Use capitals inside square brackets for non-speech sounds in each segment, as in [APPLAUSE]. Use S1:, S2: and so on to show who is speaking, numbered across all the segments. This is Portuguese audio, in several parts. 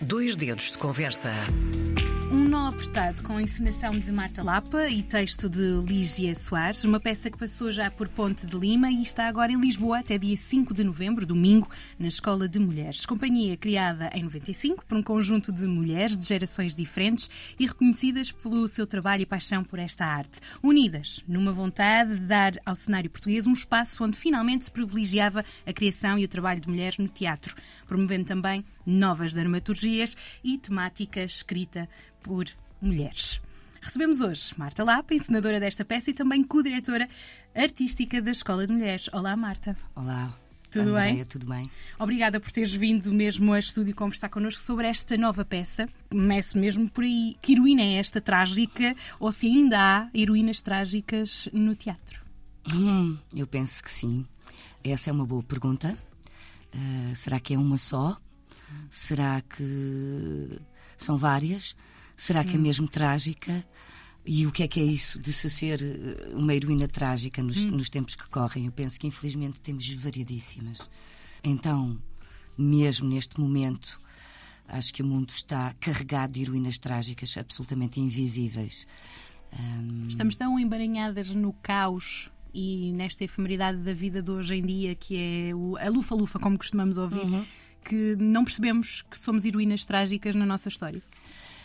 S1: Dois dedos de conversa.
S2: Apertado com a encenação de Marta Lapa e texto de Lígia Soares, uma peça que passou já por Ponte de Lima e está agora em Lisboa até dia 5 de novembro, domingo, na Escola de Mulheres. Companhia criada em 95 por um conjunto de mulheres de gerações diferentes e reconhecidas pelo seu trabalho e paixão por esta arte, unidas numa vontade de dar ao cenário português um espaço onde finalmente se privilegiava a criação e o trabalho de mulheres no teatro, promovendo também novas dramaturgias e temática escrita por mulheres. Recebemos hoje Marta Lapa, encenadora desta peça e também co-diretora artística da Escola de Mulheres. Olá, Marta.
S3: Olá.
S2: Tudo
S3: Andréia,
S2: bem?
S3: Tudo bem.
S2: Obrigada por teres vindo mesmo a estúdio conversar connosco sobre esta nova peça. Começo mesmo por aí. Que heroína é esta trágica ou se ainda há heroínas trágicas no teatro?
S3: Hum, eu penso que sim. Essa é uma boa pergunta. Uh, será que é uma só? Será que são várias? Será que é mesmo trágica? E o que é que é isso de se ser eh, uma heroína trágica nos, nos tempos que correm? Eu penso que infelizmente temos variadíssimas. Então, mesmo neste momento, acho que o mundo está carregado de heroínas trágicas absolutamente invisíveis. Hum,
S2: Estamos tão embaranhadas no caos e nesta efemeridade da vida de hoje em dia, que é o- a lufa-lufa, como costumamos ouvir, que não percebemos que somos heroínas trágicas na nossa história.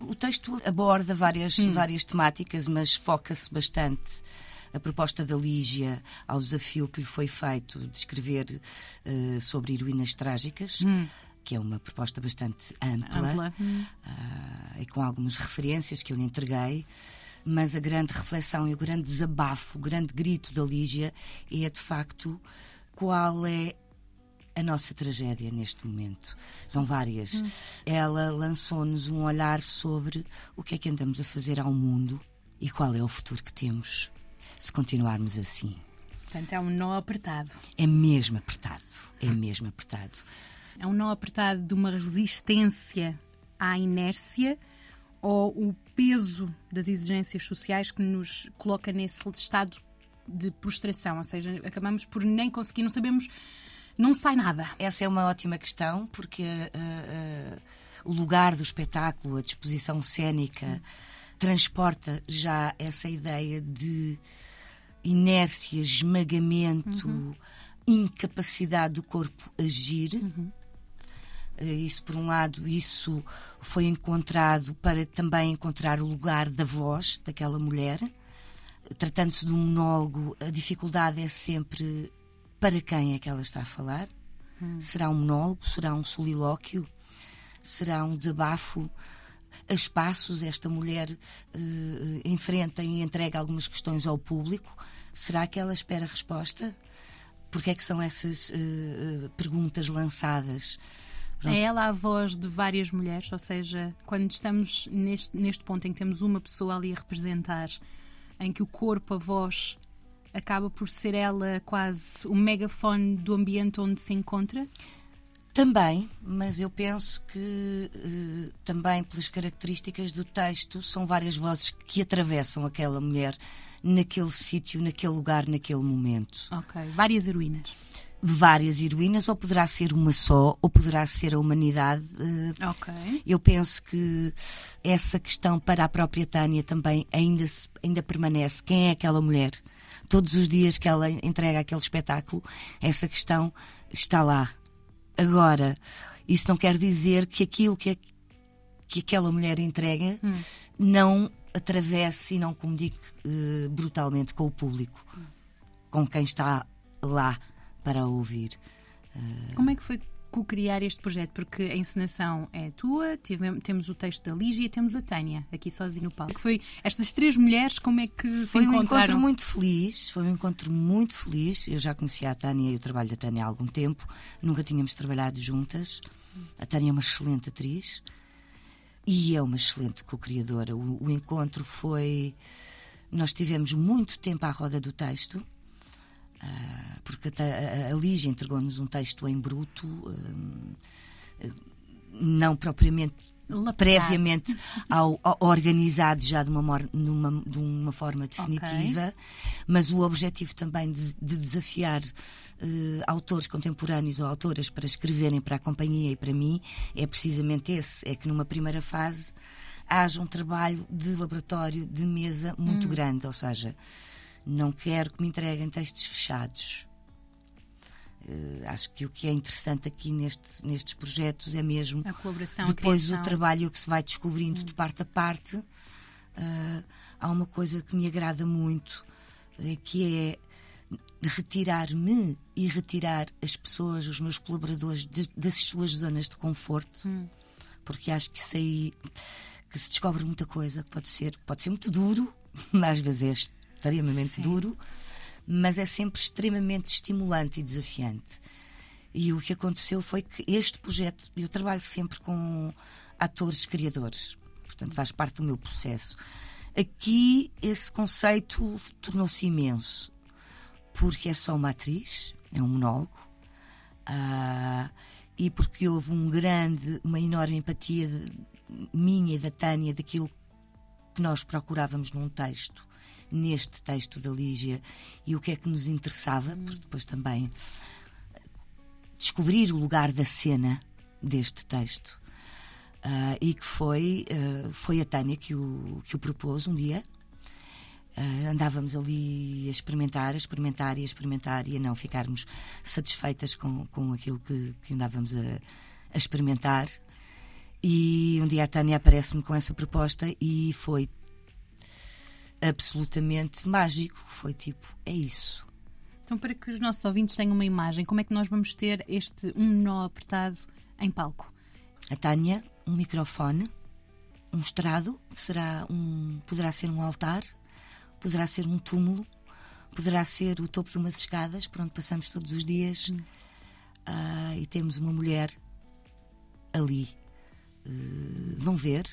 S3: O texto aborda várias, várias temáticas, mas foca-se bastante a proposta da Lígia ao desafio que lhe foi feito de escrever eh, sobre heroínas trágicas, que é uma proposta bastante ampla,
S2: Ampla.
S3: ah, e com algumas referências que eu lhe entreguei. Mas a grande reflexão e o grande desabafo, o grande grito da Lígia é de facto qual é a nossa tragédia neste momento. São várias. Ela lançou-nos um olhar sobre o que é que andamos a fazer ao mundo e qual é o futuro que temos se continuarmos assim.
S2: Portanto, é um nó apertado.
S3: É mesmo apertado. É mesmo apertado.
S2: É um nó apertado de uma resistência à inércia ou o peso das exigências sociais que nos coloca nesse estado de prostração, ou seja, acabamos por nem conseguir, não sabemos, não sai nada.
S3: Essa é uma ótima questão porque ah, ah, o lugar do espetáculo, a disposição cênica, transporta já essa ideia de inércia, esmagamento, incapacidade do corpo agir. Eh, Isso, por um lado, isso foi encontrado para também encontrar o lugar da voz daquela mulher. Tratando-se de um monólogo, a dificuldade é sempre para quem é que ela está a falar. Será um monólogo? Será um solilóquio? Será um desabafo? A espaços, esta mulher eh, enfrenta e entrega algumas questões ao público. Será que ela espera resposta? Porque é que são essas eh, perguntas lançadas? Pronto.
S2: É ela a voz de várias mulheres, ou seja, quando estamos neste, neste ponto em que temos uma pessoa ali a representar, em que o corpo, a voz, acaba por ser ela quase o megafone do ambiente onde se encontra.
S3: Também, mas eu penso que eh, também pelas características do texto são várias vozes que atravessam aquela mulher naquele sítio, naquele lugar, naquele momento.
S2: Ok. Várias heroínas.
S3: Várias heroínas, ou poderá ser uma só, ou poderá ser a humanidade. eh,
S2: Ok.
S3: eu penso que essa questão para a própria Tânia também ainda, ainda permanece. Quem é aquela mulher? Todos os dias que ela entrega aquele espetáculo, essa questão está lá. Agora, isso não quer dizer que aquilo que, a- que aquela mulher entrega não atravesse e não comunique eh, brutalmente com o público, com quem está lá para a ouvir.
S2: Como é que foi co-criar este projeto? Porque a encenação é tua, temos o texto da Lígia e temos a Tânia, aqui sozinho no palco. Foi estas três mulheres, como é que se
S3: Foi um
S2: encontraram?
S3: encontro muito feliz, foi um encontro muito feliz. Eu já conhecia a Tânia e o trabalho da Tânia há algum tempo, nunca tínhamos trabalhado juntas. A Tânia é uma excelente atriz e é uma excelente co-criadora. O, o encontro foi. Nós tivemos muito tempo à roda do texto, porque a, a, Lígia entregou-nos um texto em bruto, ah, não propriamente previamente [LAUGHS] ao, ao, organizado já de uma, numa, de uma forma definitiva, okay. mas o objetivo também de, de desafiar uh, autores contemporâneos ou autoras para escreverem para a companhia e para mim é precisamente esse: é que numa primeira fase haja um trabalho de laboratório de mesa muito hum. grande, ou seja, não quero que me entreguem textos fechados. Uh, acho que o que é interessante aqui neste, nestes projetos é mesmo
S2: a colaboração,
S3: depois o trabalho que se vai descobrindo hum. de parte a parte. Uh, há uma coisa que me agrada muito, uh, que é retirar-me e retirar as pessoas, os meus colaboradores, de, das suas zonas de conforto, hum. porque acho que isso aí que se descobre muita coisa, pode ser, pode ser muito duro, [LAUGHS] às vezes extremamente Sim. duro, mas é sempre extremamente estimulante e desafiante. E o que aconteceu foi que este projeto, eu trabalho sempre com atores criadores, portanto faz parte do meu processo. Aqui esse conceito tornou-se imenso, porque é só uma atriz, é um monólogo, uh, e porque houve um grande, uma enorme empatia de, minha e da Tânia daquilo que nós procurávamos num texto neste texto da Lígia e o que é que nos interessava, porque depois também descobrir o lugar da cena deste texto. Uh, e que foi, uh, foi a Tânia que o, que o propôs um dia. Uh, andávamos ali a experimentar, a experimentar e a experimentar e a não ficarmos satisfeitas com, com aquilo que, que andávamos a, a experimentar. E um dia a Tânia aparece-me com essa proposta e foi absolutamente mágico. Foi tipo, é isso.
S2: Então, para que os nossos ouvintes tenham uma imagem, como é que nós vamos ter este um nó apertado em palco?
S3: A Tânia, um microfone, um estrado, que será um, poderá ser um altar, poderá ser um túmulo, poderá ser o topo de umas escadas, por onde passamos todos os dias, hum. uh, e temos uma mulher ali. Uh, vão ver,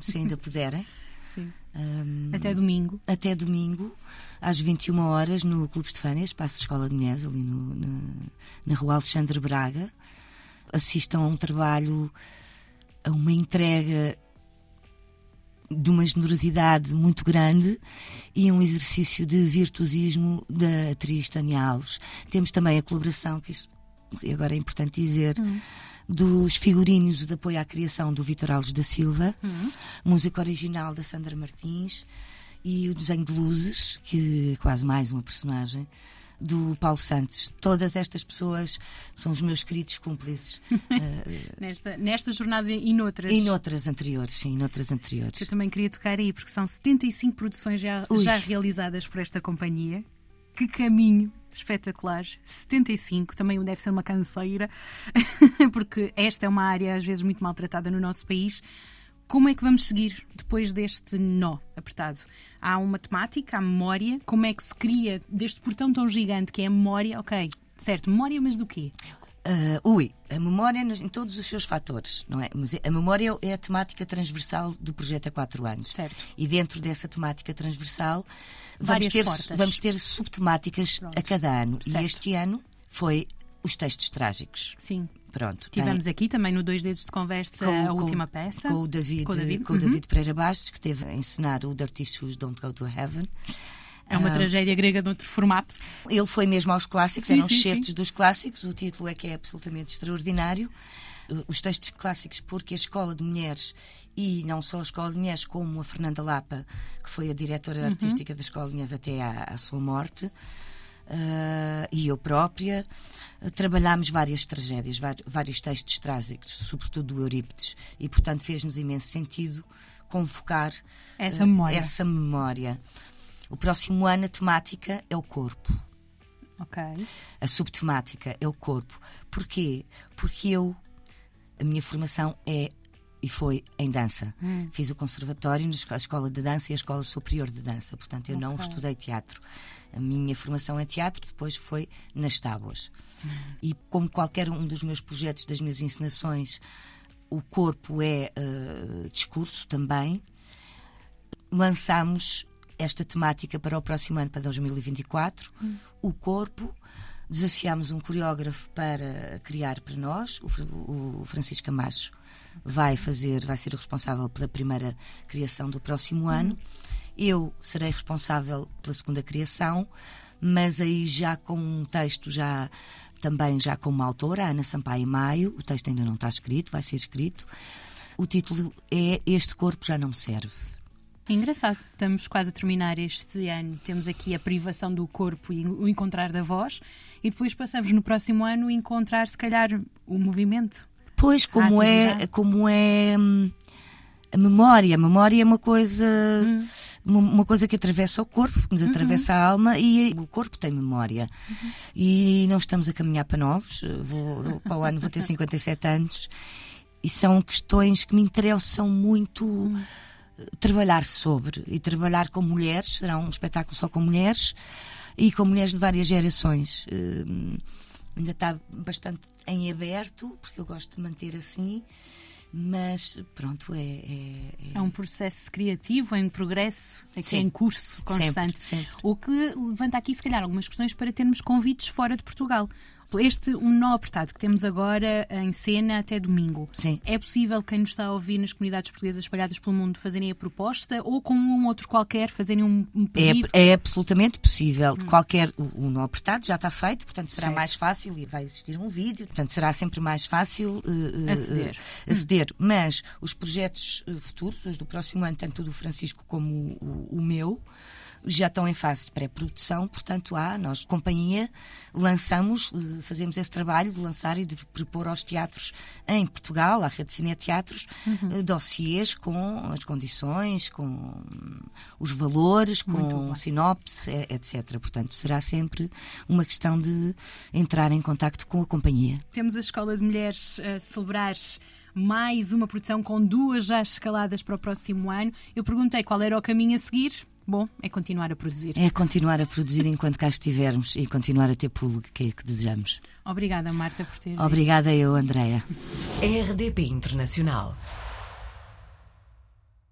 S3: se ainda [LAUGHS] puderem.
S2: Sim. Um, até domingo.
S3: Até domingo, às 21 horas, no Clube Estefânia, espaço de escola de mulheres, ali no, na, na rua Alexandre Braga. Assistam a um trabalho, a uma entrega de uma generosidade muito grande e um exercício de virtuosismo da atriz Tânia Alves. Temos também a colaboração, que isto, agora é importante dizer. Hum dos figurinos de apoio à criação do Vitor Alves da Silva, uhum. música original da Sandra Martins e o desenho de luzes, que é quase mais uma personagem, do Paulo Santos. Todas estas pessoas são os meus queridos cúmplices. uh, [LAUGHS]
S2: nesta, nesta jornada e noutras.
S3: E noutras anteriores, sim, noutras anteriores.
S2: Eu também queria tocar aí, porque são 75 produções já, já realizadas por esta companhia. Que caminho espetacular, 75, também deve ser uma canseira, [LAUGHS] porque esta é uma área às vezes muito maltratada no nosso país. Como é que vamos seguir depois deste nó apertado? Há uma temática, há memória. Como é que se cria deste portão tão gigante que é a memória? Ok, certo, memória, mas do quê?
S3: Uh, ui, a memória em todos os seus fatores, não é? Mas a memória é a temática transversal do projeto há quatro anos.
S2: Certo.
S3: E dentro dessa temática transversal vamos ter, vamos ter subtemáticas Pronto. a cada ano. Certo. E este ano foi os textos trágicos.
S2: Sim.
S3: Pronto.
S2: Tivemos tem... aqui também no Dois Dedos de Conversa com, a última peça.
S3: Com o David, com o David, com o David uhum. Pereira Bastos, que teve a ensinar o Dirty Shoes Don't Go to Heaven.
S2: É uma ah, tragédia grega de outro formato.
S3: Ele foi mesmo aos clássicos, sim, eram sim, certos dos clássicos. O título é que é absolutamente extraordinário. Os textos clássicos, porque a Escola de Mulheres, e não só a Escola de Mulheres, como a Fernanda Lapa, que foi a diretora uhum. artística da Escola de Mulheres até à, à sua morte, uh, e eu própria, uh, trabalhámos várias tragédias, vários textos trágicos, sobretudo do Eurípides, e portanto fez-nos imenso sentido convocar
S2: essa memória.
S3: Essa memória. O próximo ano a temática é o corpo.
S2: Ok.
S3: A subtemática é o corpo. Porquê? Porque eu, a minha formação é e foi em dança. Hum. Fiz o conservatório na escola de dança e a escola superior de dança. Portanto, eu okay. não estudei teatro. A minha formação é teatro, depois foi nas tábuas. Hum. E como qualquer um dos meus projetos, das minhas encenações, o corpo é uh, discurso também. Lançámos esta temática para o próximo ano, para 2024, hum. o corpo, desafiámos um coreógrafo para criar para nós, o, Francisco Camacho vai fazer, vai ser o responsável pela primeira criação do próximo ano. Eu serei responsável pela segunda criação, mas aí já com um texto já também já com uma autora, Ana Sampaio Maio. O texto ainda não está escrito, vai ser escrito. O título é Este Corpo Já Não Me Serve.
S2: Engraçado, estamos quase a terminar este ano. Temos aqui a privação do corpo e o encontrar da voz, e depois passamos no próximo ano encontrar, se calhar, o movimento.
S3: Pois, como é, como é hum, a memória. A memória é uma coisa. Hum uma coisa que atravessa o corpo, que nos uhum. atravessa uhum. a alma e o corpo tem memória. Uhum. E não estamos a caminhar para novos. Vou, para o ano vou ter [LAUGHS] 57 anos e são questões que me interessam muito. Uhum. Trabalhar sobre e trabalhar com mulheres, será um espetáculo só com mulheres e com mulheres de várias gerações. Uh, ainda está bastante em aberto, porque eu gosto de manter assim mas pronto, é, é,
S2: é... é um processo criativo em progresso, é que é em curso constante.
S3: Sempre, sempre.
S2: O que levanta aqui, se calhar, algumas questões para termos convites fora de Portugal este um nó apertado que temos agora em cena até domingo.
S3: Sim.
S2: É possível quem nos está a ouvir nas comunidades portuguesas espalhadas pelo mundo fazerem a proposta ou com um outro qualquer fazerem um, um
S3: pedido? É, é absolutamente possível. Hum. Qualquer o, o nó apertado já está feito, portanto será certo. mais fácil e vai existir um vídeo, portanto será sempre mais fácil uh,
S2: aceder.
S3: Uh, aceder. Hum. Mas os projetos futuros, os do próximo ano, tanto o do Francisco como o, o meu, já estão em fase de pré-produção, portanto, há, nós, companhia, lançamos, eh, fazemos esse trabalho de lançar e de propor aos teatros em Portugal, à rede de cineteatros, uhum. Eh, dossiês com as condições, com os valores, com sinopse, etc. Portanto, será sempre uma questão de entrar em contacto com a companhia.
S2: Temos a Escola de Mulheres a celebrar mais uma produção com duas já escaladas para o próximo ano. Eu perguntei qual era o caminho a seguir. Bom, é continuar a produzir.
S3: É continuar a produzir enquanto cá estivermos e continuar a ter público, que é que desejamos.
S2: Obrigada, Marta, por ter.
S3: Obrigada eu, Andreia.
S1: RDP Internacional.